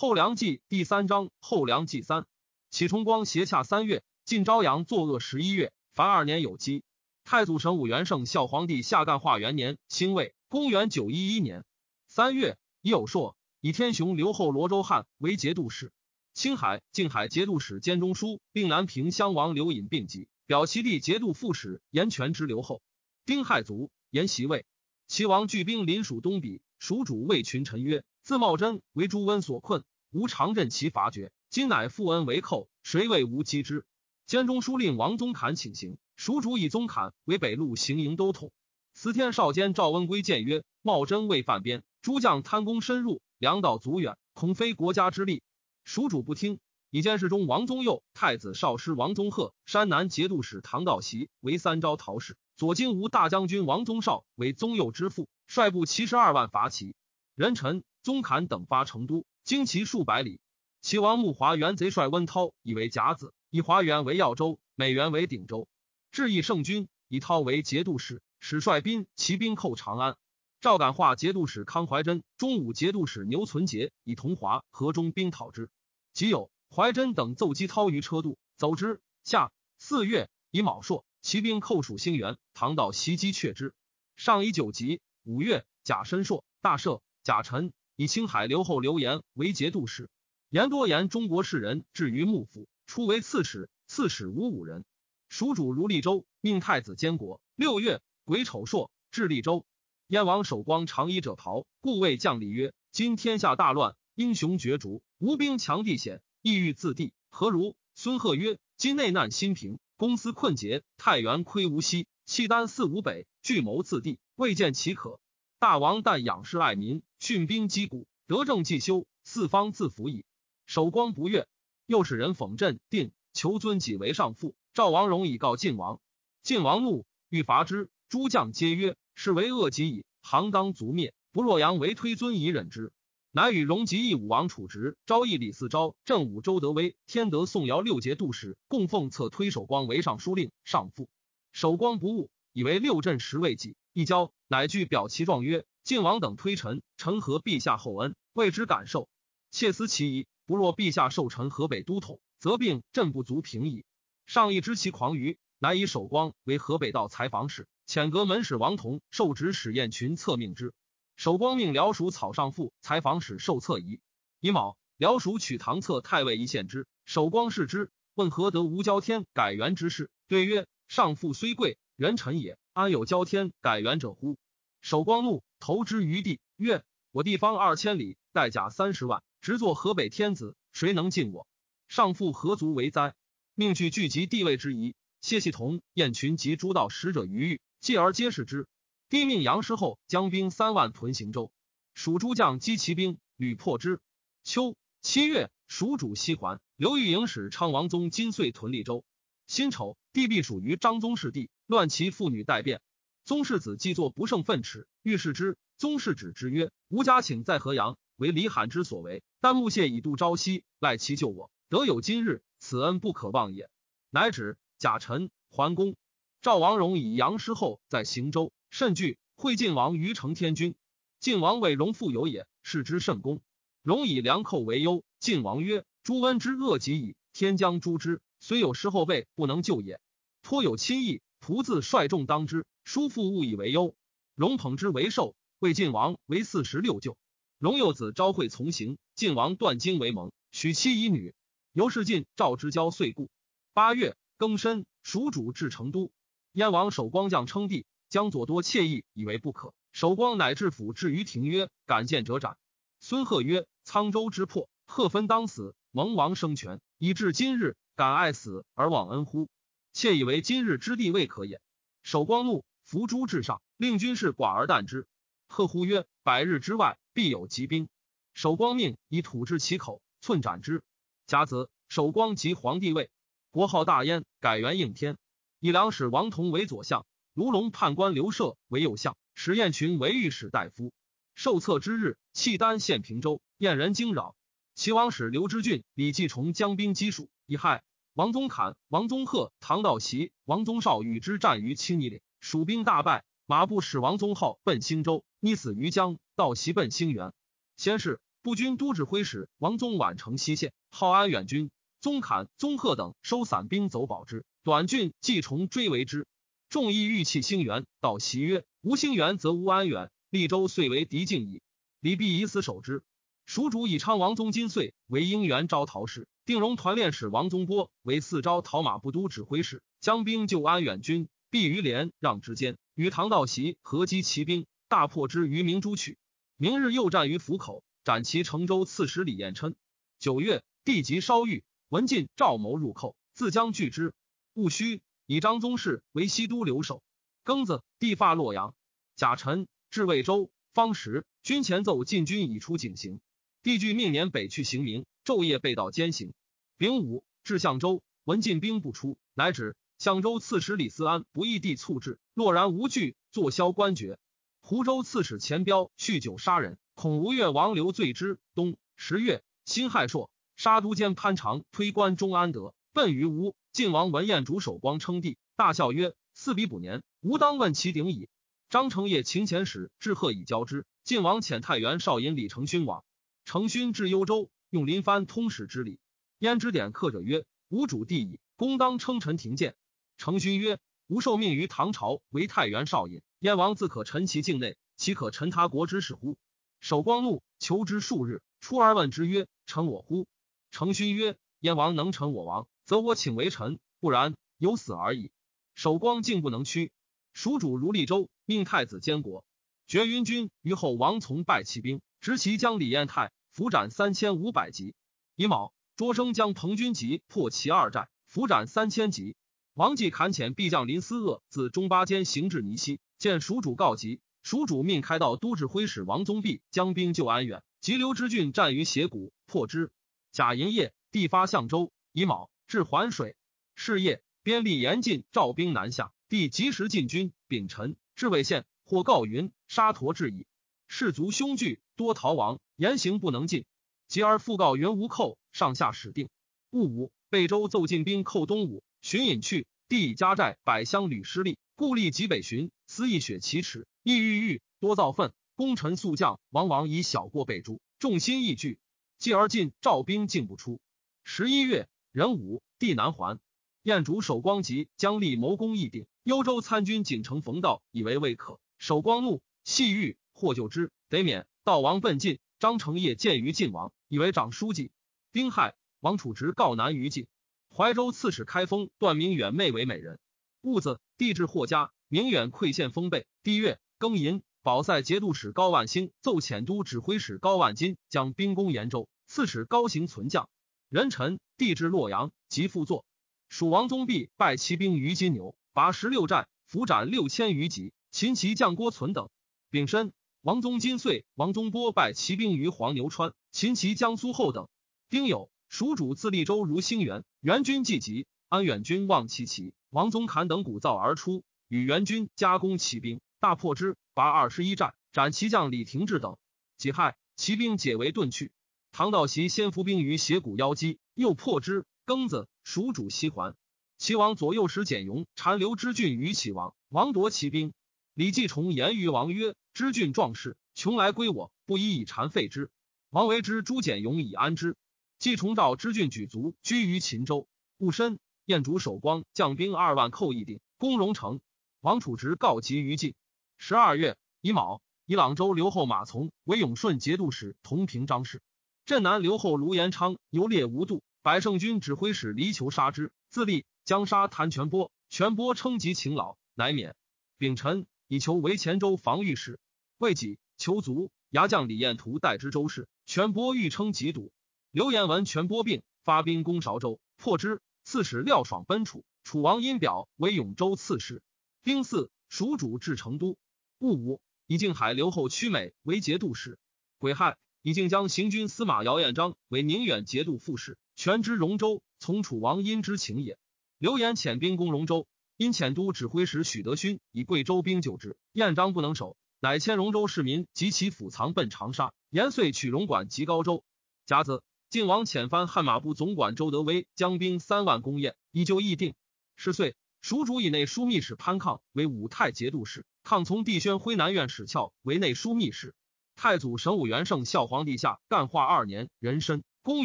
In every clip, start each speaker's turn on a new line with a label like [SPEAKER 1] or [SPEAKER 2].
[SPEAKER 1] 后梁纪第三章后梁纪三。启崇光斜洽三月，晋昭阳作恶十一月，凡二年有基。太祖神武元圣孝皇帝下干化元年，辛未，公元九一一年三月，已有朔，以天雄留后罗州汉为节度使。青海、静海节度使兼中书，并南平襄王刘隐并疾，表其弟节度副使严权之留后。丁亥卒，延袭位。齐王聚兵临蜀东鄙，蜀主魏群臣曰：“自茂贞为朱温所困，吾常任其伐绝。今乃复恩为寇，谁为吾击之？”监中书令王宗侃请行，蜀主以宗侃为北路行营都统。司天少监赵温归谏曰：“茂贞未犯边，诸将贪功深入，粮道阻远，恐非国家之力。”蜀主不听，以监事中王宗佑、太子少师王宗鹤、山南节度使唐道习为三招讨使。左金吾大将军王宗绍为宗佑之父，率部七十二万伐齐。任臣宗侃等发成都，经其数百里。齐王穆华元贼帅温涛以为甲子，以华元为耀州，美元为鼎州。至义圣君，以涛为节度使，使率兵骑兵寇长安。赵感化节度使康怀真、中武节度使牛存杰以同华、河中兵讨之。即有怀真等奏击涛于车渡，走之。下四月，以卯朔。骑兵寇蜀兴元，唐道袭击却之。上以九级。五月，甲申朔，大赦。甲辰，以青海留后刘言为节度使。言多言中国士人至于幕府，初为刺史，刺史无五人。蜀主如利州，命太子监国。六月，癸丑朔，至利州。燕王守光长衣者袍，故谓将吏曰：“今天下大乱，英雄角逐，吴兵强地险，意欲自地，何如？”孙贺曰：“今内难新平。”公司困竭，太原亏无锡，契丹四五北，聚谋自地，未见其可。大王但仰视爱民，训兵击鼓，德政既修，四方自服矣。守光不悦，又使人讽镇定，求尊己为上父。赵王荣以告晋王，晋王怒，欲伐之。诸将皆曰：“是为恶极矣，行当族灭。不若阳为推尊以忍之。”乃与荣及义武王处直、昭义李嗣昭、郑武周德威、天德宋尧六节度使供奉册推守光为尚书令、上父。守光不误，以为六镇实未己，一交，乃具表其状曰：“晋王等推臣，臣和陛下厚恩，未之感受。切思其疑，不若陛下授臣河北都统，则病朕不足平矣。”上意知其狂愚，乃以守光为河北道采访使，遣阁门使王同受旨使彦群策命之。守光命辽蜀草上父采访使受策仪。乙卯，辽蜀取唐册太尉一献之。守光视之，问何得无交天改元之事？对曰：上父虽贵，元臣也，安有交天改元者乎？守光怒，投之于地，曰：我地方二千里，带甲三十万，直作河北天子，谁能进我？上父何足为哉？命具聚集地位之仪。谢系同、燕群及诸道使者于狱，继而皆是之。帝命杨师后将兵三万屯行州，蜀诸将击其兵，屡破之。秋七月，蜀主西还，刘裕营使昌王宗金岁屯利州。辛丑，帝必属于张宗室帝，乱其妇女待变。宗室子既作不胜愤耻，欲视之。宗室止之曰：“吾家请在河阳，为李罕之所为。但木谢以度朝夕，赖其救我，得有今日，此恩不可忘也。”乃止。贾臣桓公赵王荣以杨师后在行州。甚惧，会晋王于成天君。晋王谓荣富有也，视之甚恭。荣以良寇为忧。晋王曰：“朱温之恶极矣，天将诛之，虽有失后辈，不能救也。颇有亲义，仆自率众当之。叔父勿以为忧。”荣捧之为寿，魏晋王为四十六舅。荣幼子昭惠从行，晋王断经为盟，许妻以女。由是晋赵之交遂故。八月庚申，蜀主至成都，燕王守光将称帝。江左多惬意，以为不可。守光乃至府至于庭曰：“敢见者斩。”孙贺曰：“沧州之破，贺分当死，蒙王生权，以至今日，敢爱死而忘恩乎？妾以为今日之地未可也。”守光怒，伏诛至上，令军士寡而惮之。贺呼曰：“百日之外，必有疾兵。”守光命以土至其口，寸斩之。甲子，守光即皇帝位，国号大燕，改元应天。以两使王同为左相。卢龙判官刘涉为右相，史彦群为御史大夫。受册之日，契丹陷平州，燕人惊扰。齐王使刘知俊、李继崇将兵击蜀，以害王宗侃、王宗贺、唐道习、王宗绍与之战于青泥岭，蜀兵大败。马步使王宗浩奔兴州，溺死于江。道习奔兴元。先是，步军都指挥使王宗宛城西县，号安远军。宗侃、宗贺等收散兵走保之，短郡季重追为之。众议欲弃兴元，道袭曰：“无兴元，则无安远。利州遂为敌境矣。李必以死守之。”蜀主以昌王宗金岁为应元招讨使，定荣团练使王宗波为四招讨马步都指挥使，将兵救安远军。必于连让之间，与唐道习合击骑兵，大破之于明珠去。明日又战于府口，斩其成州刺史李彦琛。九月，帝即稍愈。文进、赵谋入寇，自将拒之。戊戌，以张宗室为西都留守。庚子，帝发洛阳。甲辰，至魏州。方时，军前奏进军已出警行。帝据命年北去行明，昼夜被道兼行。丙午，至相州，闻进兵不出，乃止。相州刺史李思安不义地促至，洛然无惧，坐销官爵。湖州刺史钱彪酗酒杀人，恐吴越王刘罪之。冬十月，辛亥朔。杀都监潘长推官中安德，奔于吴。晋王文彦主守光称帝，大笑曰：“四比补年，吾当问其鼎矣。”张承业秦遣使致贺以交之。晋王遣太原少尹李承勋往，承勋至幽州，用临藩通史之礼。焉之典客者曰：“吾主帝矣，公当称臣廷见。”承勋曰：“吾受命于唐朝为太原少尹，燕王自可陈其境内，岂可陈他国之事乎？”守光怒，求之数日，出而问之曰：“臣我乎？”成勋曰：“燕王能臣我王，则我请为臣；不然，有死而已。”守光竟不能屈。蜀主如利州，命太子监国。绝云军于后，王从败骑兵，执其将李彦泰，伏斩三千五百级。乙卯，卓生将彭军集破其二寨，伏斩三千级。王继砍遣必将林思鄂自中巴间行至泥溪，见蜀主告急。蜀主命开道都指挥使王宗弼将兵救安远，急流之郡战于斜谷，破之。甲寅夜，地发相州，乙卯至环水。是夜，边吏严禁赵兵南下，帝及时进军。丙辰，至魏县，或告云沙陀至矣。士卒凶惧，多逃亡，言行不能进。及而复告云无寇，上下始定。戊午，贝州奏进兵寇东吴，寻隐去。帝以家寨百乡屡失利，故立即北巡，思一雪其耻，意欲欲，多造愤。功臣宿将，往往以小过被诛，众心亦惧。继而进，赵兵进不出。十一月，壬午，地南还。燕主守光吉将立谋攻义定。幽州参军锦城冯道以为未可，守光怒，细欲或救之，得免。道王奔进，张承业见于晋王，以为长书记。丁亥，王楚直告南于晋。怀州刺史开封段明远妹为美人。戊子，帝至霍家，明远馈献封贝。帝月庚寅。保塞节度使高万兴奏遣都指挥使高万金将兵攻延州，刺史高行存将。壬辰，帝至洛阳，即复作。蜀王宗弼败骑兵于金牛，拔十六寨，俘斩六千余级。秦骑将郭存等。丙申，王宗金遂、王宗波败骑兵于黄牛川，秦骑江苏后等。丁酉，蜀主自利州如兴元，元军既急，安远军望其骑，王宗侃等鼓噪而出，与元军加攻骑兵。大破之，拔二十一战，斩骑将李廷智等。己亥，骑兵解围遁去。唐道习先伏兵于斜谷腰击，又破之。庚子，蜀主西还。齐王左右使简雍残留之郡于齐王，王夺骑兵。李继崇言于王曰：“知郡壮士，穷来归我，不宜以残废之。”王维之朱简勇以安之。继崇照知郡举卒居于秦州。戊申，燕主守光将兵二万寇义定，攻荣城。王楚直告急于晋。十二月乙卯，以朗州留后马从为永顺节度使，同平张氏。镇南留后卢延昌游猎无度，百胜军指挥使黎求杀之，自立将杀谭全波。全波称疾勤劳，乃免。丙辰，以求为前州防御使。未己，求卒。牙将李彦图代之州事。全波欲称疾笃。刘延闻全波病，发兵攻韶州，破之。刺史廖爽奔楚。楚王因表为永州刺史。丁巳，蜀主至成都。戊午，以靖海留后屈美为节度使。癸亥，以靖将行军司马姚彦章为宁远节度副使，权知荣州，从楚王因之情也。刘延遣兵攻荣州，因遣都指挥使许德勋以贵州兵救之，彦章不能守，乃迁荣州市民及其府藏奔长沙。延遂取荣管及高州。甲子，晋王遣藩汉马部总管周德威将兵三万攻燕，依旧议定。是岁，蜀主以内枢密使潘抗为武泰节度使。抗从帝宣徽南院使翘为内枢密使。太祖神武元圣孝皇帝下干化二年壬申，公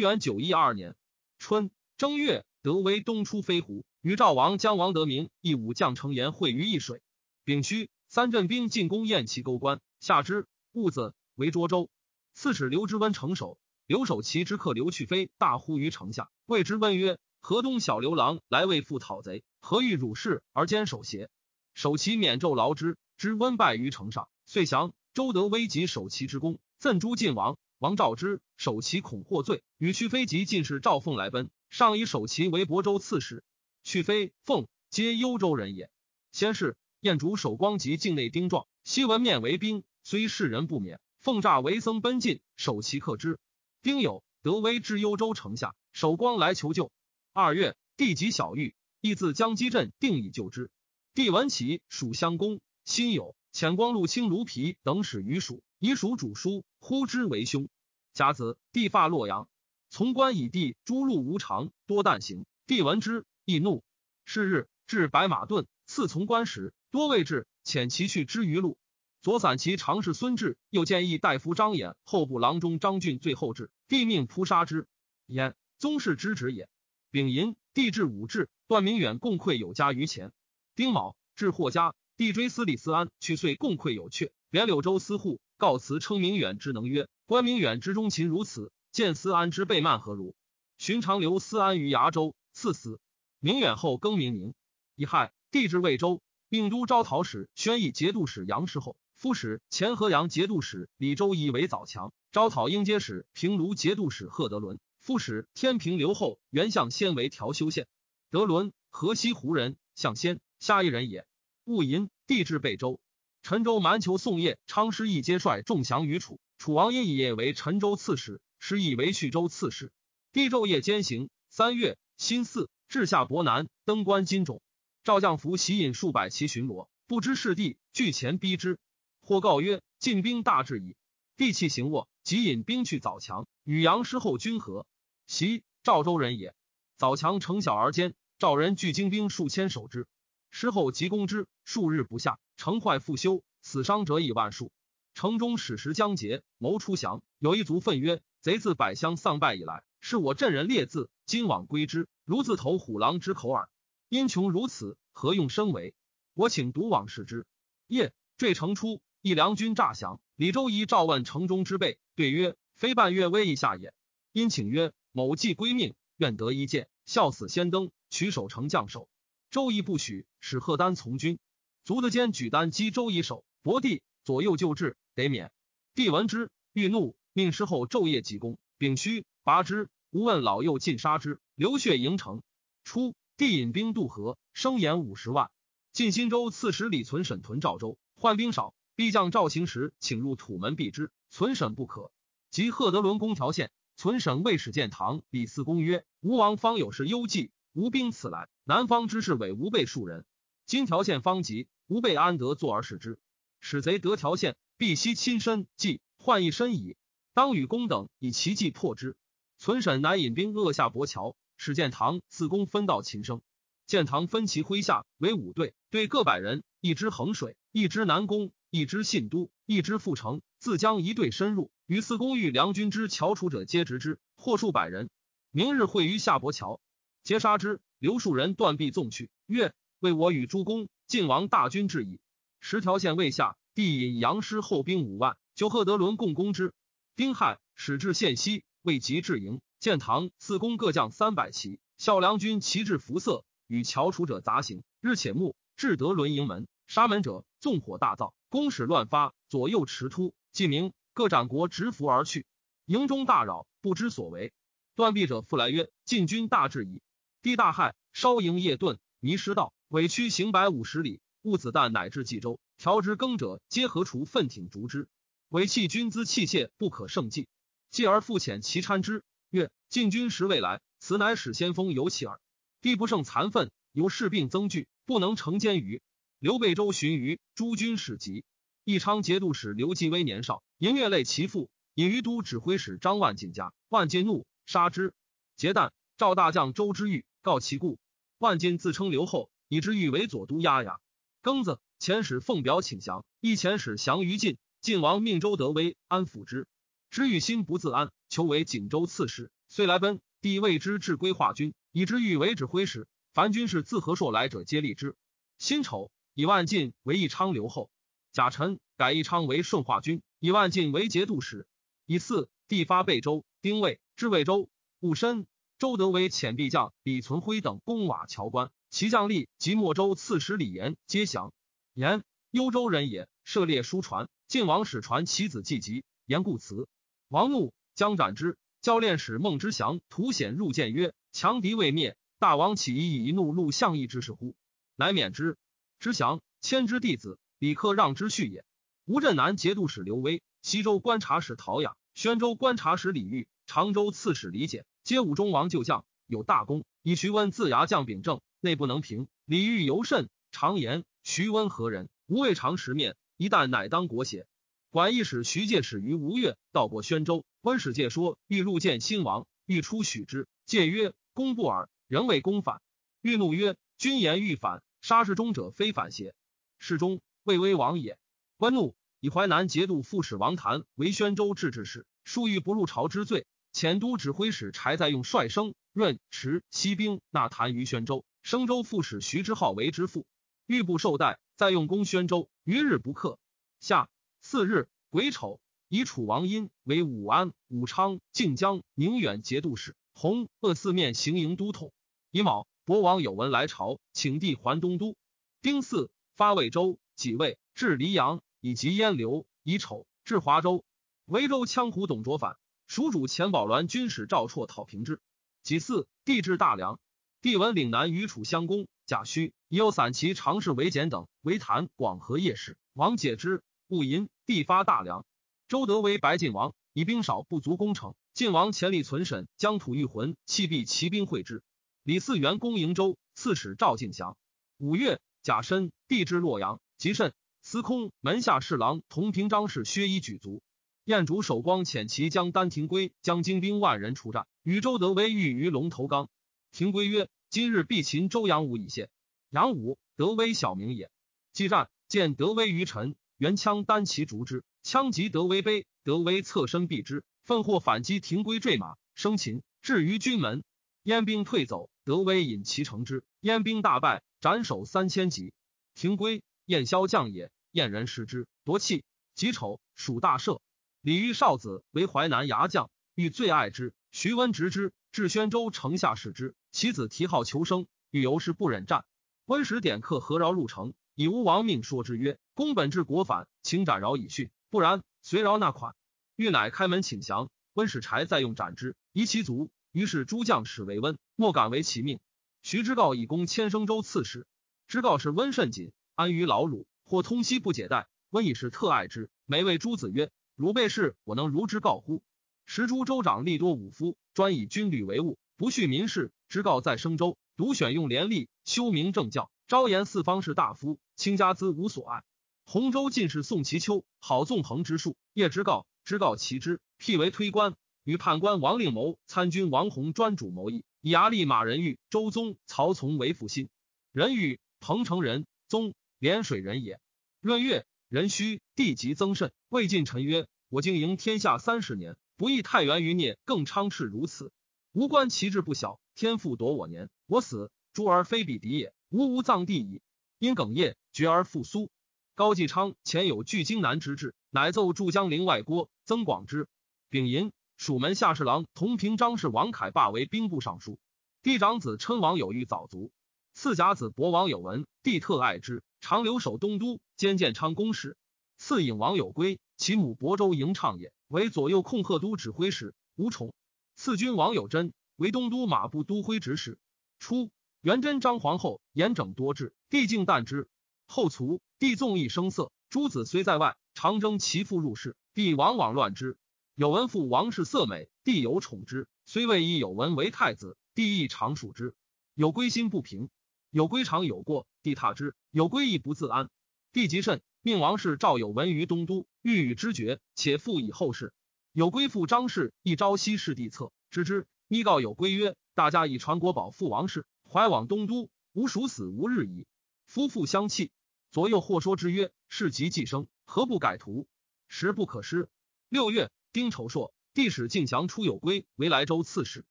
[SPEAKER 1] 元九一二年春正月，德威东出飞狐，与赵王将王德明一武将成言会于易水。丙戌，三镇兵进攻雁齐沟关，下之兀子为涿州。刺史刘知温城守，刘守其之客刘去飞大呼于城下，谓之温曰：“河东小刘郎来为父讨贼，何欲辱士而坚守邪？”守其免纣劳之，知温败于城上，遂降。周德威及守其之功，赠诸晋王。王召之，守其恐获罪，与去飞及进士赵凤来奔，上以守其为亳州刺史。去飞、凤皆幽州人也。先是，燕主守光及境内丁壮，昔闻面为兵，虽世人不免。奉诈为僧奔进，守其克之。丁酉，德威至幽州城下，守光来求救。二月，帝及小玉，亦自江基镇定以救之。帝闻起，属相公，辛酉。遣光禄卿卢皮等使于蜀，以蜀主书，呼之为凶。甲子，帝发洛阳，从官以帝诸路无常，多旦行。帝闻之，易怒。是日，至白马顿，赐从官时，多未至，遣其去之于路。左散骑常侍孙志又建议大夫张衍、后部郎中张俊最后至，帝命扑杀之。焉，宗室之职也。丙寅，帝至武志，段明远共馈有家于前。丁卯，至霍家。帝追司李思安去，遂共馈有阙，连柳州司户告辞称明远之能曰：“关明远之忠勤如此，见思安之背慢何如？”寻常留思安于崖州，赐死。明远后更名宁。乙亥，帝至魏州，并都招讨使宣义节度使杨师厚，副使前河阳节度使李周仪为早强，招讨应接使平卢节度使贺德伦，副使天平刘后原相先为调修县。德伦，河西胡人，相先下一人也。戊寅，帝至贝州，陈州蛮酋宋业昌师义皆率众降于楚。楚王因以业为陈州刺史，师义为叙州刺史。帝昼夜兼行。三月，辛巳，至下伯南，登关金冢。赵将服袭引数百骑巡逻，不知是帝，拒前逼之。或告曰：“晋兵大至矣。”地气行卧，即引兵去早强，与杨师后军合。袭赵州人也。早强城小而坚，赵人聚精兵数千守之。师后急攻之，数日不下，城坏复修，死伤者以万数。城中矢石将竭，谋出降。有一族愤曰：“贼自百乡丧败以来，是我镇人列字，今往归之，如自投虎狼之口耳。因穷如此，何用生为？我请独往视之。”夜坠城出，一良军诈降。李周仪召问城中之辈，对曰：“非半月威以下也。”因请曰：“某既归命，愿得一剑，效死先登，取守城将守。”周仪不许，使贺丹从军。卒的间举丹击周仪首，伯帝左右救治，得免。帝闻之，欲怒，命师后昼夜急攻，丙戌拔之，吾问老幼，尽杀之，流血盈城。初，帝引兵渡河，声言五十万。晋新州刺史李存审屯赵州，患兵少，必将赵行时，请入土门避之，存审不可。及贺德伦攻条县，存审未使见唐李嗣公曰：“吴王方有事忧计。”吴兵此来，南方之士委吴备数人。今条县方急，吴备安得坐而视之？使贼得条县，必悉亲身计，患一身矣。当与公等以奇计破之。存审乃引兵扼下博桥，使建堂四公分道秦声。建堂分其麾下为五队，对各百人，一支衡水，一支南宫，一支信都，一支阜城。自将一队深入，与四公遇梁军之翘楚者，皆执之，或数百人。明日会于下博桥。皆杀之。刘树人断臂纵去，曰：“为我与诸公晋王大军至矣。”十条线未下，帝引杨师后兵五万，就贺德伦共攻之。丁亥，始至县西，未及至营。建堂四公各将三百骑，孝良军旗帜服色，与乔楚者杂行。日且暮，至德伦营门，杀门者纵火大造，攻使乱发，左右驰突。既明，各斩国执服而去。营中大扰，不知所为。断臂者复来曰：“晋军大至矣。”帝大骇，烧营夜遁，迷失道，委屈行百五十里，误子弹乃至冀州。调之耕者皆何除奋挺逐之，委弃军资器械不可胜计。继而复遣其参之，曰：“晋军时未来，此乃使先锋有起耳。”帝不胜残愤，由士病增剧，不能成坚于。刘备周寻于诸军使急。义昌节度使刘继威年少，淫月累其父，引于都指挥使张万进家，万进怒，杀之。结旦，赵大将周之玉。告其故，万金自称刘后，以之欲为左都押牙。庚子，遣使奉表请降，一遣使降于晋，晋王命周德威安抚之，知欲心不自安，求为锦州刺史，遂来奔。帝谓之至归化军，以知欲为指挥使。凡军士自何硕来者，皆立之。辛丑，以万晋为义昌留后。甲辰，改义昌为顺化军，以万晋为节度使。以四，帝发贝州、丁未至魏州。戊申，周德威遣必将李存辉等攻瓦桥关，其将吏及莫州刺史李严皆降。延，幽州人也，涉猎书传。晋王使传其子季吉，言故辞。王怒，将斩之。教练使孟之祥图显入见曰：“强敌未灭，大王岂以一怒戮相义之事乎？”乃免之。之祥，迁之弟子，李克让之婿也。吴镇南节度使刘威、西州观察使陶雅、宣州观察使李煜、常州刺史李简，皆武中王旧将，有大功。以徐温自牙将秉政，内不能平。李煜尤甚，常言徐温何人？吾未尝识面，一旦乃当国邪？管义使徐介始于吴越，到过宣州。温使介说欲入见新王，欲出许之。介曰：“公不尔，仍未公反。”欲怒曰：“君言欲反，杀士中者非反邪？侍中魏威王也。”温怒，以淮南节度副使王谭为宣州制置使，数欲不入朝之罪。遣都指挥使柴在用率生、润、池西兵纳谭于宣州。生州副使徐之浩为之父，欲不受待，在用攻宣州，于日不克。下。次日癸丑，以楚王殷为武安、武昌、靖江、宁远节度使，弘鄂四面行营都统。乙卯，博王有文来朝，请帝还东都。丁巳，发魏州，己未，至黎阳，以及燕刘。乙丑，至华州。维州羌胡董卓反，蜀主钱宝鸾军使赵绰讨平之。己巳，帝至大梁。帝闻岭南与楚相攻，贾诩已有散骑常侍韦简等为谈、广和夜使，王解之。戊寅，必发大梁。周德为白晋王，以兵少不足攻城。晋王潜力存审，将土欲魂，弃必骑兵会之。李嗣源攻瀛州，刺史赵敬祥。五月，甲申，帝至洛阳。吉慎，司空门下侍郎同平章事薛衣举卒。燕主守光遣其将丹廷圭将精兵万人出战，与周德威遇于龙头冈。廷圭曰：“今日必擒周阳武以谢。”阳武，德威小名也。继战，见德威于臣。元枪单骑逐之，枪及得威卑，得威侧身避之，奋或反击，停归坠马，生擒，至于军门，燕兵退走，德威引其乘之，燕兵大败，斩首三千级。停归，燕萧将也，燕人失之，夺气。己丑，属大赦。李煜少子为淮南牙将，欲最爱之。徐温执之，至宣州城下使之，其子提号求生，欲由是不忍战。温使点客何饶入城。以吴王命说之曰：“公本治国反，请斩饶以训，不然随饶纳款。”欲乃开门请降。温使柴再用斩之，夷其族。于是诸将使为温，莫敢违其命。徐之告以攻千生州刺史。之告是温甚谨，安于劳辱，或通悉不解带。温以是特爱之，每谓诸子曰：“汝辈事，我能如之告乎？”时诸州长吏多武夫，专以军旅为务，不恤民事。之告在生州，独选用廉吏，修明正教。昭言四方士大夫，卿家资无所爱。洪州进士宋其秋，好纵横之术。叶之告，之告其之，辟为推官。与判官王令谋、参军王弘专主谋议，以牙利马仁玉、周宗、曹从为腹心。仁玉，彭城人，宗涟水人也。闰月，壬戌，地极增甚。魏晋臣曰：“我经营天下三十年，不亦太原余孽更昌炽如此？吾观其志不小，天父夺我年，我死，诸儿非彼敌也。”吾无葬地矣，因哽咽绝而复苏。高继昌前有拒荆南之志，乃奏驻江陵外郭曾广之。丙寅，蜀门下侍郎同平章事王凯罢为兵部尚书。嫡长子称王有玉早卒，次甲子伯王有文，帝特爱之，常留守东都，兼建昌公事。次尹王有归，其母亳州迎畅也，为左右控贺都指挥使。吴崇。次君王有贞，为东都马步都挥指使。初。元贞张皇后严整多智，帝敬惮之。后卒，帝纵意声色，诸子虽在外，常征其父入室，帝往往乱之。有文父王氏色美，帝有宠之，虽未以有文为太子，帝亦常属之。有归心不平，有归常有过，帝挞之。有归亦不自安，帝极甚，命王氏召有文于东都，欲与之决，且复以后事。有归父张氏亦朝夕视帝侧，知之，密告有归曰：“大家以传国宝父王氏。”怀往东都，吾属死无日矣。夫妇相弃，左右或说之曰：“是即既生，何不改图？”时不可失。六月，丁丑朔，帝使进降出有归为莱州刺史，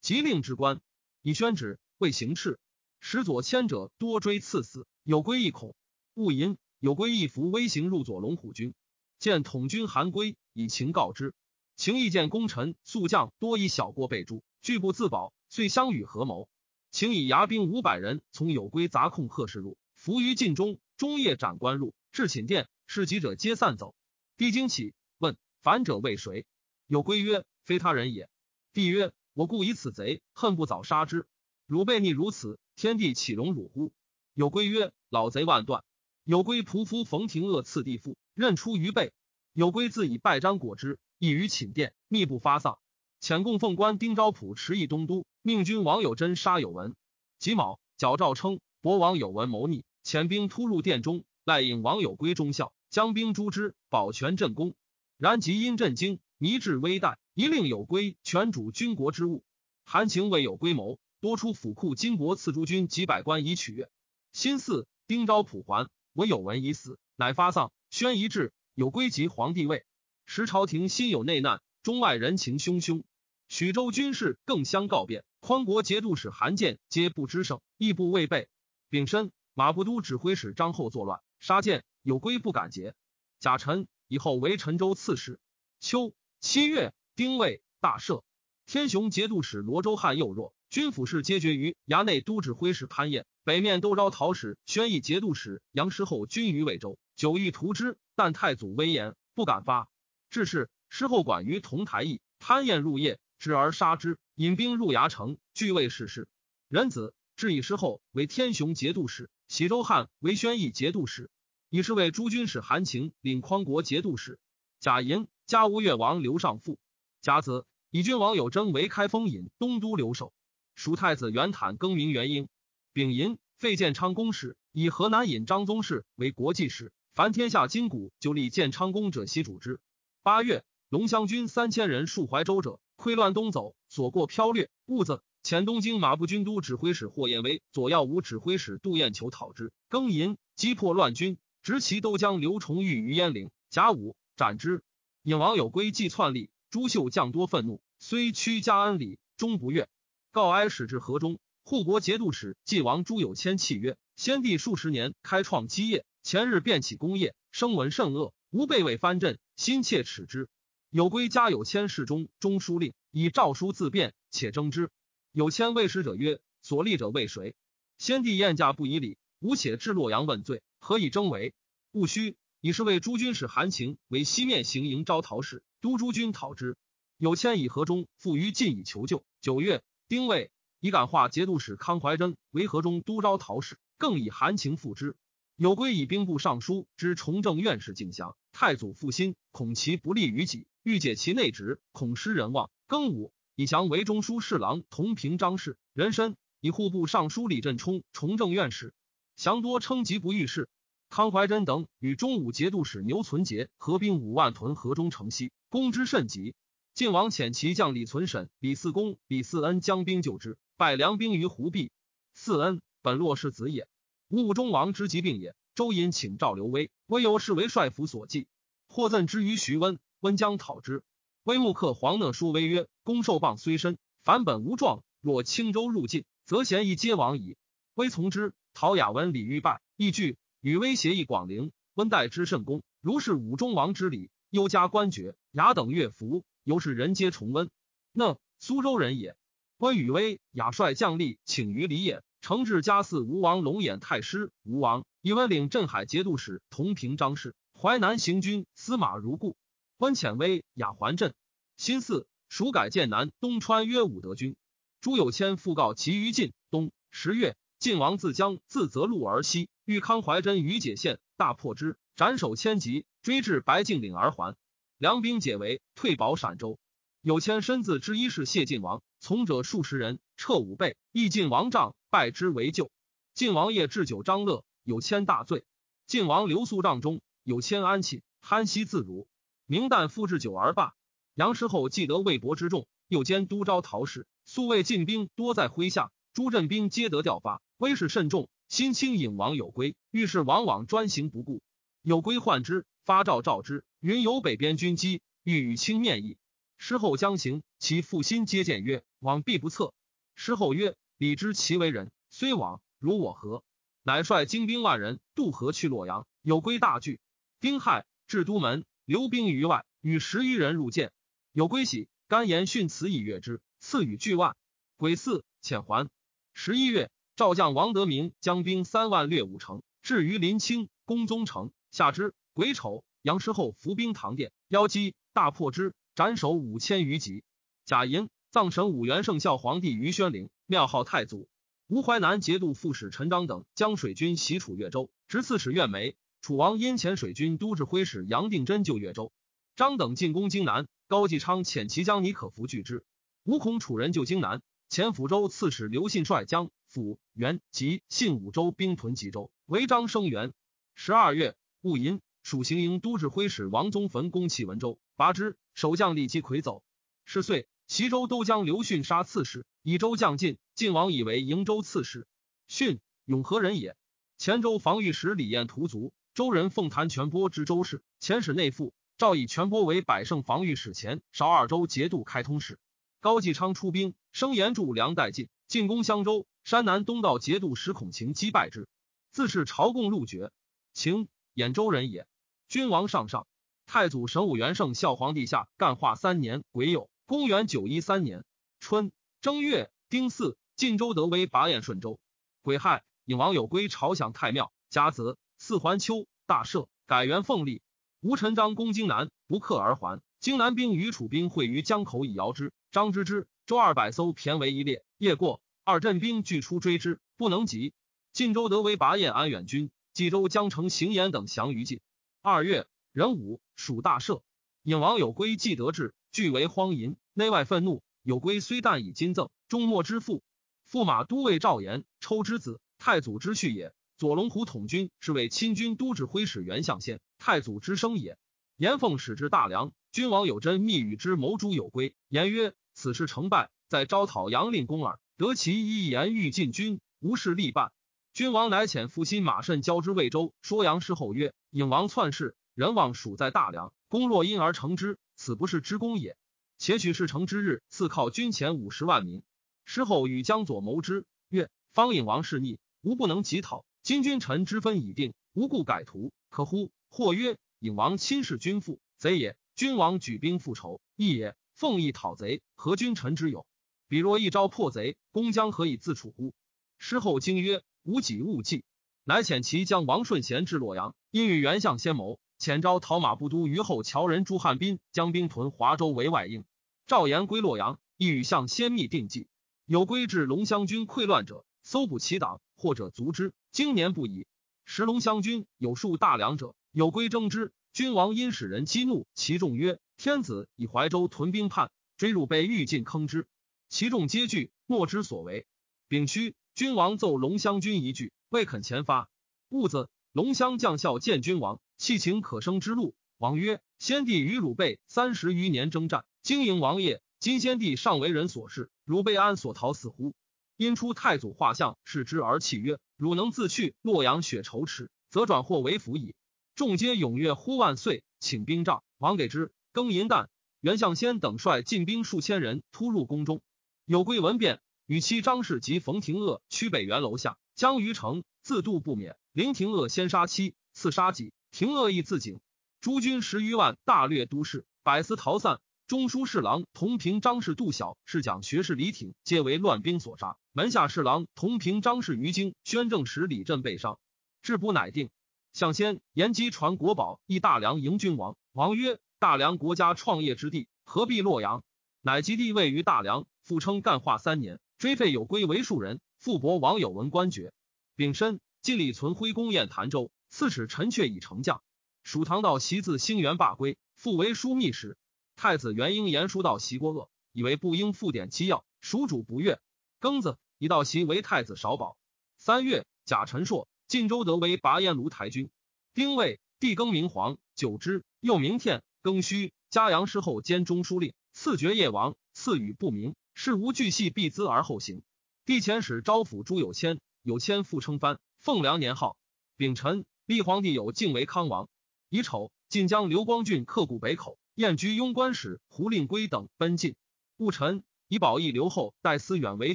[SPEAKER 1] 即令之官，以宣旨为行敕。使左迁者多追刺死，有归一恐，勿淫。有归一服微行入左龙虎军，见统军韩归，以情告之。情意见功臣宿将多以小过被诛，拒不自保，遂相与合谋。请以牙兵五百人从有归杂控贺氏入，伏于晋中，中夜斩官入，至寝殿，侍疾者皆散走。帝惊起，问反者为谁？有归曰：非他人也。帝曰：我故以此贼，恨不早杀之。汝悖逆如此。天地岂容汝乎？有归曰：“老贼万断。”有归仆夫冯廷恶刺地父，任出于背。有归自以拜瞻果之，亦于寝殿，密不发丧。遣供奉官丁昭普持议东都，命君王有贞杀有文。己卯，矫诏称博王有文谋逆，遣兵突入殿中，赖引王有归忠孝，将兵诛之，保全镇功。然即因震惊，迷至危殆，一令有归全主军国之务。韩情为有归谋。多出府库金帛赐诸军几百官以取悦。辛巳，丁昭普还，闻有文已死，乃发丧，宣遗志，有归及皇帝位。时朝廷心有内难，中外人情汹汹。许州军事更相告变，匡国节度使韩建皆不知胜，亦不未备。丙申，马步都指挥使张后作乱，杀建，有归不敢节。甲辰，以后为陈州刺史。秋七月，丁未，大赦。天雄节度使罗州汉又弱。军府事皆决于衙内都指挥使潘彦，北面都招讨使宣义节度使杨师厚军于魏州，久欲图之，但太祖威严，不敢发。至是，师后管于同台邑，潘彦入夜，执而杀之，引兵入牙城，据魏事事。仁子至以师后为天雄节度使，喜州汉为宣义节度使，以是为诸军使韩情领匡国节度使。贾寅，加吴越王刘尚父。甲子，以君王有征为开封尹东都留守。蜀太子元坦更名元婴，丙寅废建昌公使，以河南尹张宗室为国际使。凡天下金谷，就立建昌公者，悉主之。八月，龙乡军三千人戍怀州者，溃乱东走，所过飘掠。兀子前东京马步军都指挥使霍彦威、左耀武指挥使杜彦求讨之，更寅击破乱军，执其都将刘崇玉于鄢陵。甲午斩之。尹王有归计篡立，朱秀将多愤怒，虽屈加恩礼，终不悦。告哀使至河中，护国节度使晋王朱有谦泣曰：“先帝数十年开创基业，前日便起功业，声闻甚恶，吾辈为藩镇，心切耻之。有归家有谦侍中中书令，以诏书自辩，且征之。有谦为使者曰：‘所立者为谁？’先帝宴驾不以礼，吾且至洛阳问罪，何以征为？勿须。以是为诸军使韩情为西面行营招讨使，督诸军讨之。有谦以河中复于晋以求救。九月。”丁未，以感化节度使康怀真为河中都招讨使，更以韩情复之。有归以兵部尚书之崇政院士敬降，太祖复心，恐其不利于己，欲解其内职，恐失人望。庚午，以降为中书侍郎同平章事，人参以户部尚书李振冲崇政院士。降多称疾不遇事。康怀真等与中武节度使牛存杰合兵五万屯河中城西，攻之甚急。晋王遣其将李存审、李嗣恭、李嗣恩将兵救之，败梁兵于湖壁。嗣恩本洛氏子也，武中王之疾病也。周隐请赵刘威，威由是为帅府所忌，获赠之于徐温，温将讨之。威穆克黄讷书威曰：“公受谤虽深，凡本无状。若轻舟入晋，则贤亦皆亡矣。”微从之。陶雅文李欲败，亦惧，与威协议广陵。温待之甚恭，如是武中王之礼，优加官爵，雅等乐服。由是人皆崇温。那苏州人也。温与威雅率将吏请于李也，承至嘉嗣吴王龙眼太师吴王，以温领镇海节度使同平章事，淮南行军司马如故。温遣威雅还镇。辛巳，蜀改建南东川曰武德军。朱有谦复告其于晋东。十月，晋王自江自泽路而西，遇康怀真于解县，大破之，斩首千级，追至白敬岭而还。梁兵解围，退保陕州。有谦身自知一是谢晋王，从者数十人，撤五倍，亦晋王帐，拜之为救。晋王夜置酒张乐，有谦大醉。晋王留宿帐中，有谦安寝，酣息自如。明旦复置酒而罢。杨师厚既得魏博之众，又兼都招讨使，素谓晋兵多在麾下，诸镇兵皆得调发，威势甚重。心轻引王有归，遇事往往专行不顾。有归患之，发诏召之，云有北边军机，欲与卿面议。师后将行，其父心皆见曰：“往必不测。”师后曰：“李知其为人，虽往如我何？”乃率精兵万人渡河去洛阳。有归大惧。丁亥，至都门，留兵于外，与十余人入见。有归喜，甘言训辞以悦之，赐予巨万。癸巳，遣还。十一月，赵将王德明将兵三万略五城，至于临清，攻宗城。下之，癸丑，杨师厚伏兵唐殿，邀击，大破之，斩首五千余级。贾银葬神武元圣孝皇帝于宣陵，庙号太祖。吴淮南节度副使陈章等将水军袭楚越州，直刺史苑梅。楚王因遣水军都指挥使杨定真救越州。张等进攻荆南，高继昌遣其将尼可夫拒之。吴恐楚人救荆南，前抚州刺史刘信率将抚元及信五州兵屯吉州，为张生援。十二月戊寅，蜀行营都指挥使王宗坟攻启文州，拔之。守将李吉魁走。是岁，齐州都将刘训杀刺史，以州将进。晋王以为营州刺史。训永和人也。前州防御使李彦屠卒。周人奉谭全波之周氏，前使内附。赵以全波为百胜防御使前，少二州节度开通使。高继昌出兵，声言助梁代晋，进攻襄州。山南东道节度使孔晴击败之，自是朝贡入爵。晴，兖州人也。君王上上，太祖神武元圣孝皇帝下干化三年癸酉，公元九一三年春正月丁巳，晋州德威拔偃顺州。癸亥，尹王有归朝享太庙，甲子。四环丘大赦，改元凤历。吴陈章攻荆南，不克而还。荆南兵与楚兵会于江口，以遥之。张之之，周二百艘骈为一列。夜过，二镇兵俱出追之，不能及。晋州得为拔偃安远军，冀州江城行延等降于晋。二月壬午，蜀大赦。尹王有归既得志，俱为荒淫，内外愤怒。有归虽旦以金赠，终莫之父。驸马都尉赵延，抽之子，太祖之婿也。左龙虎统军是为亲军都指挥使袁相先，太祖之生也。延凤使至大梁，君王有真密与之谋诛有归。言曰：“此事成败，在招讨杨令公耳。得其一言欲进军，无事力办。”君王乃遣父亲马慎交之魏州，说杨师后曰：“颖王篡世，人望属在大梁，公若因而成之，此不是之功也。且取事成之日，赐犒军前五十万民。”师后与江左谋之，曰：“方颖王是逆，吾不能及讨。”今君臣之分已定，无故改图，可乎？或曰：颖王亲视君父，贼也。君王举兵复仇，义也。奉义讨贼，何君臣之有？彼若一朝破贼，公将何以自处乎？师后惊曰：无己勿计。乃遣其将王顺贤至洛阳，因与袁相先谋，遣招讨马步都虞后乔人朱汉斌将兵屯华州为外应。赵延归洛阳，亦与相先密定计。有归至龙乡军溃乱者，搜捕其党，或者卒之。经年不已，时龙乡军有数大梁者，有归征之。君王因使人激怒其众曰：“天子以怀州屯兵叛，追入被欲尽坑之。”其众皆惧，莫之所为。丙戌，君王奏龙乡军一句，未肯前发。戊子，龙乡将校见君王，弃情可生之路。王曰：“先帝与汝辈三十余年征战，经营王业，今先帝尚为人所事，汝辈安所逃死乎？”因出太祖画像，视之而泣曰：“汝能自去，洛阳雪愁耻，则转祸为福矣。”众皆踊跃呼万岁，请兵帐。王给之，更银弹。袁相先等率进兵数千人突入宫中。有归闻变，与妻张氏及冯廷鄂趋北园楼下，将于城自度不免。林廷鄂先杀妻，次杀己，廷鄂亦自警。诸军十余万，大掠都市，百司逃散。中书侍郎同平张氏杜小是讲学士李挺，皆为乱兵所杀。门下侍郎同平张氏于京宣政使李振被伤，治不乃定。向先言机传国宝，诣大梁迎君王。王曰：“大梁国家创业之地，何必洛阳？”乃即地位于大梁，复称干化三年，追废有归为庶人，复博王有文官爵。丙申，晋李存辉公宴潭州，刺史陈阙以丞将。蜀唐道袭自兴元罢归，复为枢密使。太子元婴言书道袭郭鄂，以为不应复典机要，蜀主不悦。庚子，以道袭为太子少保。三月，贾陈硕晋州得为拔烟卢台军。丁未，帝更名皇，久之，又名天。庚戌，嘉阳师后兼中书令，赐爵夜王，赐予不明。事无巨细，必资而后行。帝遣使招抚朱有谦，有谦复称藩，奉良年号。丙辰，立皇帝有敬为康王。乙丑。晋将刘光俊克固北口，燕居庸官使胡令圭等奔晋。戊辰，以保义留后代思远为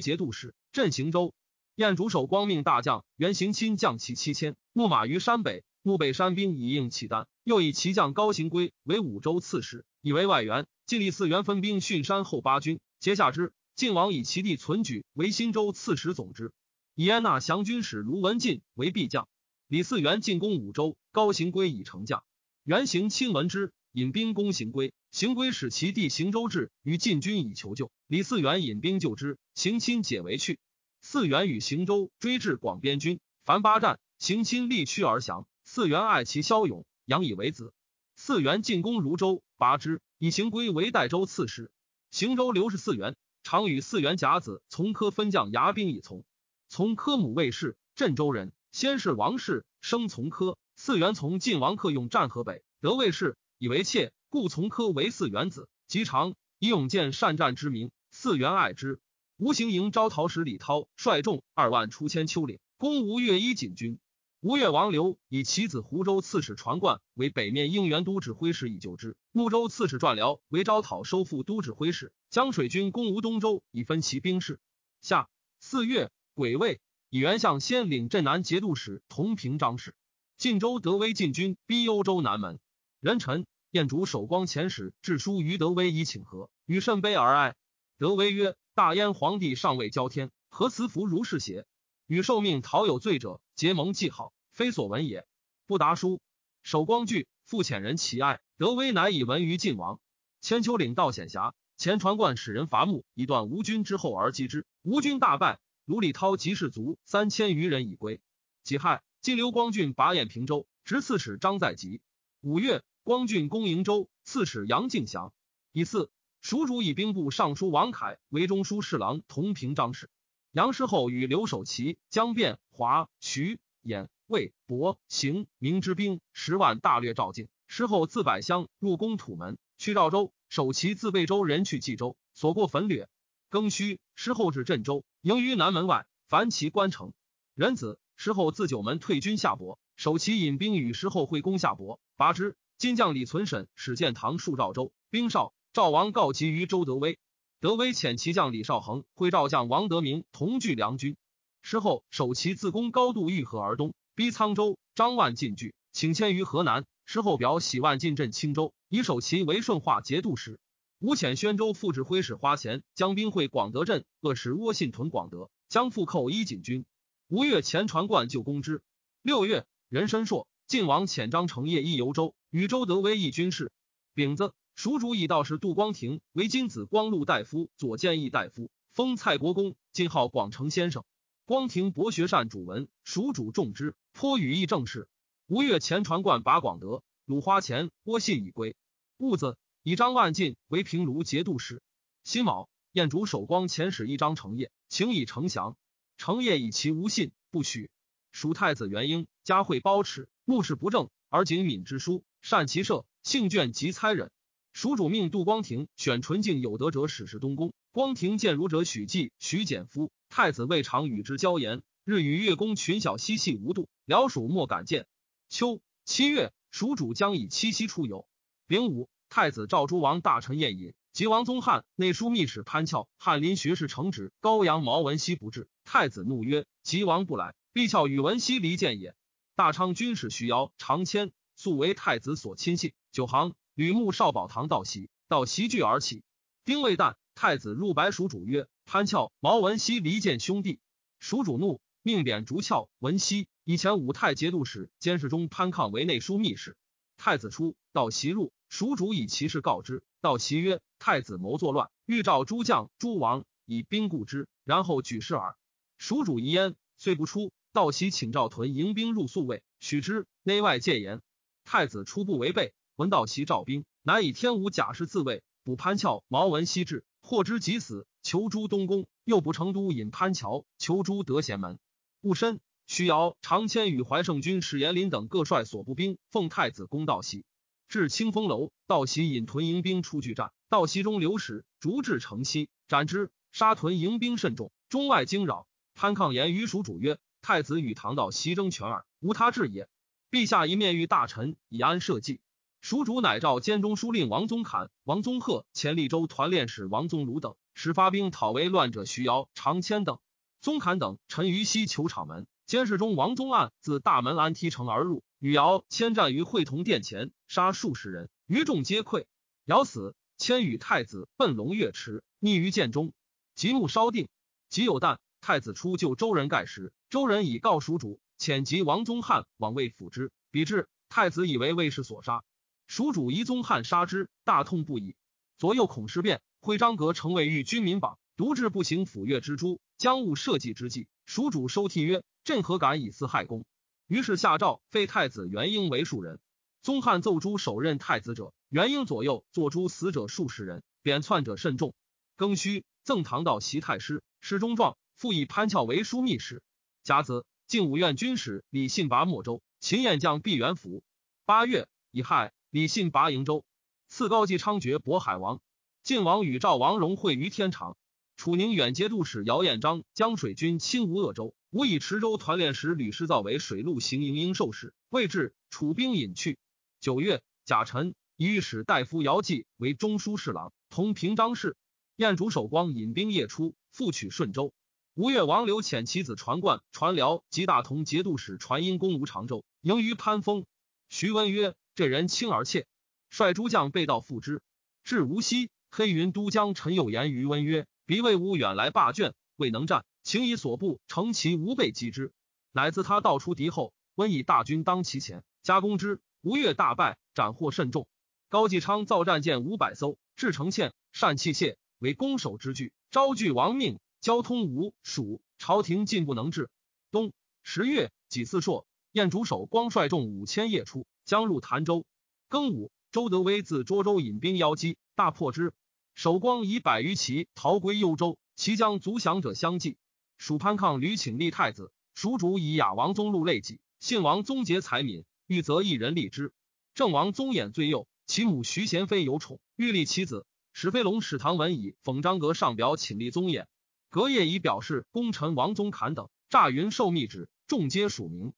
[SPEAKER 1] 节度使，镇行州。燕主守光命大将袁行钦将骑七千，牧马于山北。牧北山兵以应契丹，又以骑将高行归为五州刺史，以为外援。晋立嗣元分兵巽山后八军，皆下之。晋王以其弟存举为新州刺史总之，以安纳降军使卢文进为裨将。李嗣元进攻五州，高行归已成将。元行亲闻之，引兵攻行归。行归使其弟行州至与晋军以求救。李嗣元引兵救之，行亲解围去。四元与行州追至广边军，凡八战，行亲力屈而降。四元爱其骁勇，养以为子。四元进攻汝州，拔之，以行归为代州刺史。行州刘氏四元，常与四元甲子从科分将牙兵以从。从科母卫氏，镇州人，先是王氏，生从科。四元从晋王克用战河北，得卫氏，以为妾，故从科为四元子。及长以勇健善战之名，四元爱之。吴行营招讨使李涛率众二万出千丘岭，攻吴越一锦军。吴越王刘以其子湖州刺史传贯为北面应援都指挥使以救之。睦州刺史传辽为招讨收复都指挥使。江水军攻吴东州，以分其兵势。下四月癸未，以元相先领镇南节度使同平章事。晋州德威进军逼幽州南门。人臣燕主守光遣使致书于德威以请和，与甚悲而哀。德威曰：“大燕皇帝尚未交天，何辞服如是邪？”与受命讨有罪者，结盟记号，非所闻也。不达书，守光惧，复遣人齐爱。德威乃以闻于晋王。千秋岭道险狭，前传贯使人伐木，以断吴军之后而击之。吴军大败，卢礼涛及士卒三千余人已归。己亥，晋刘光俊拔兖平州，执刺史张在吉。五月，光俊攻营州，刺史杨敬祥。以四，蜀主以兵部尚书王凯为中书侍郎同平章事。杨师后与刘守奇、江辩、华、徐、衍、魏、博、邢明之兵十万大略赵境。师后自百乡入攻土门，去赵州。守奇自魏州人去冀州，所过焚掠。庚戌，师后至镇州，营于南门外，凡其关城。仁子师后自九门退军下博，守奇引兵与师后会攻下博，拔之。金将李存审使建堂戍赵州，兵少，赵王告急于周德威。德威遣骑将李少恒会赵将王德明同聚梁军，事后守其自攻高度御河而东，逼沧州。张万进据，请迁于河南。事后表喜万进镇青州，以守其为顺化节度使。吴遣宣州副指挥使花钱将兵会广德镇，恶使窝信屯广德，将复寇伊锦军。吴越前传贯就攻之。六月，任申硕，晋王遣张承业一游州，与周德威一军事。丙子。蜀主以道士杜光庭为金子光禄大夫、左谏议大夫，封蔡国公，晋号广成先生。光庭博学善主文，蜀主重之，颇语议政事。吴越前传贯拔广德，鲁花钱郭信已归。戊子，以张万进为平卢节度使。辛卯，燕主守光遣使一张承业，请以丞降。承业以其无信，不许。蜀太子元婴嘉惠包持，目视不正，而谨敏之书，善其射，性倦及猜忍。蜀主命杜光庭选纯净有德者使事东宫。光庭见儒者许继、许简夫。太子未尝与之交言，日与月公群小嬉戏无度。辽蜀莫敢见。秋七月，蜀主将以七夕出游。丙午，太子赵诸王大臣宴饮。及王宗翰内书密使潘翘、翰林学士承旨高阳毛文熙不至，太子怒曰：“吉王不来，必翘与文熙离间也。”大昌军使徐尧、常谦素为太子所亲信，九行。吕牧少保堂道席，道席聚而起。丁未旦，太子入白蜀主曰：“潘翘、毛文熙离间兄弟。”蜀主怒，命贬竹翘、文熙以前武太节度使监视中潘抗为内书密使。太子出，道席入，蜀主以其事告之。道席曰：“太子谋作乱，欲召诸将、诸王以兵固之，然后举事耳。”蜀主疑焉，遂不出。道席请赵屯迎兵入宿卫，许之，内外戒严。太子初不违背。闻道其召兵，乃以天武甲士自卫，补潘翘、毛文熙至，获之即死。求诸东宫，又不成都引潘桥，求诸德贤门。戊申，徐瑶、常谦与怀圣军史延林等各率所部兵，奉太子公道袭，至清风楼，道袭引屯营兵出拒战，道袭中流矢，逐至城西，斩之。杀屯营兵甚众，中外惊扰。潘抗言于蜀主曰：“太子与唐道袭争权耳，无他志也。陛下一面遇大臣，以安社稷。”蜀主乃召监中书令王宗侃、王宗鹤、前利州团练使王宗儒等，使发兵讨为乱者徐瑶、常谦等。宗侃等陈于西球场门，监视中王宗案自大门安梯城而入，与瑶迁战于会同殿前，杀数十人，余众皆溃。瑶死，迁与太子奔龙岳池，匿于剑中。即木稍定，即有旦，太子出救周人盖时，周人以告蜀主，遣及王宗翰往魏辅之。比至，太子以为魏氏所杀，蜀主疑宗翰杀之，大痛不已。左右恐事变，徽章阁成为御军民榜，独至不行抚越之诛。将务社稷之际，蜀主收替曰：“朕何敢以私害公？”于是下诏废太子元婴为庶人。宗翰奏诸首任太子者，元婴左右坐诸死者数十人，贬窜者甚众。庚戌，赠唐道袭太师，侍中状，复以潘翘为枢密使。甲子，晋武院军使李信拔莫州，秦燕将毕元府。八月，乙亥，李信拔瀛州，赐高季昌爵渤海王。晋王与赵王荣会于天长。楚宁远节度使姚彦章江水军亲吴鄂州，吴以池州团练使吕师造为水陆行营营授事。未至，楚兵隐去。九月，甲辰，以御史大夫姚继为中书侍郎，同平章事。燕主守光引兵夜出，复取顺州。吴越王刘遣其子传冠、传辽及大同节度使传因攻吴常州，迎于潘峰。徐温曰：“这人轻而怯。”率诸将背道复之。至无锡，黑云都将陈友言于温曰。彼魏吴远来罢卷，未能战，请以所部乘其无备击之。乃自他道出敌后，温以大军当其前，加攻之。吴越大败，斩获甚众。高继昌造战舰五百艘，至城堑，善器械，为攻守之具，招拒亡命。交通吴蜀，朝廷进不能治。冬十月己巳朔，燕主守光率众五千夜出，将入潭州。庚午，周德威自涿州引兵邀击，大破之。守光以百余骑逃归幽州，其将卒降者相继。蜀潘抗屡请立太子，蜀主以雅王宗禄累己，信王宗杰才敏，欲择一人立之。郑王宗衍最幼，其母徐贤妃有宠，欲立其子。史飞龙、史唐文以讽张阁上表请立宗衍，隔夜以表示功臣王宗侃等，诈云受密旨，众皆署名。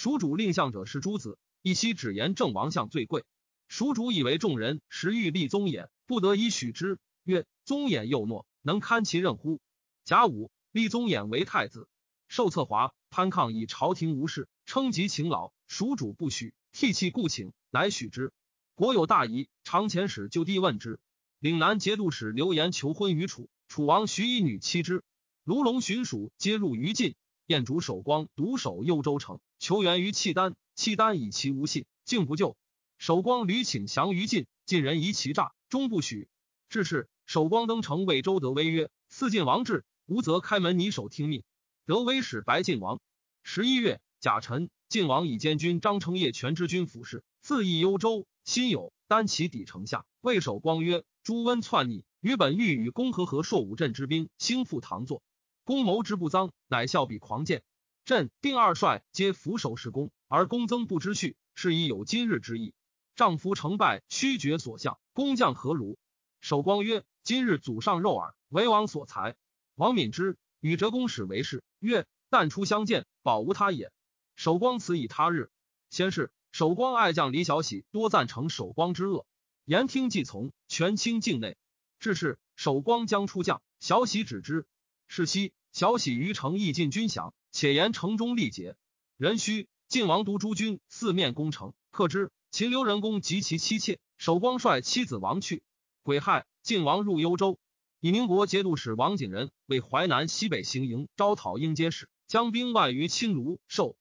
[SPEAKER 1] 蜀主令相者是诸子，一夕只言郑王相最贵。蜀主以为众人时欲立宗衍，不得已许之。曰：宗衍幼懦，能堪其任乎？甲午，立宗衍为太子。受策华，潘抗以朝廷无事，称疾勤劳，蜀主不许，涕泣故请，乃许之。国有大疑，常遣使就地问之。岭南节度使刘言求婚于楚，楚王许以女妻之。卢龙巡属皆入于晋，燕主守光独守幽州城，求援于契丹，契丹以其无信，竟不救。守光屡请降于晋，晋人疑其诈，终不许。至是。守光登城，谓周德威曰：“四晋王至，吾则开门拟守听命。”德威使白晋王。十一月，甲辰，晋王以监军张承业全之军府事，自诣幽州。辛酉，单骑抵城下，魏守光曰：“朱温篡逆，于本欲与公和合朔武镇之兵，兴复唐作。公谋之不臧，乃笑比狂谏。朕定二帅皆俯首是公，而公增不知去，是以有今日之意。丈夫成败，须决所向。工匠何如？”守光曰。今日祖上肉耳，为王所裁。王敏之与折公使为事，曰：“但出相见，保无他也。”守光辞以他日。先是，守光爱将李小喜多赞成守光之恶，言听计从，权倾境内。至是，守光将出将，小喜止之。是夕，小喜于城邑进军降，且言城中力竭。人虚，晋王独诸军四面攻城，克之。秦留人公及其妻妾，守光率妻子亡去。癸亥。晋王入幽州，以宁国节度使王景仁为淮南西北行营招讨应接使，将兵万余侵卢受。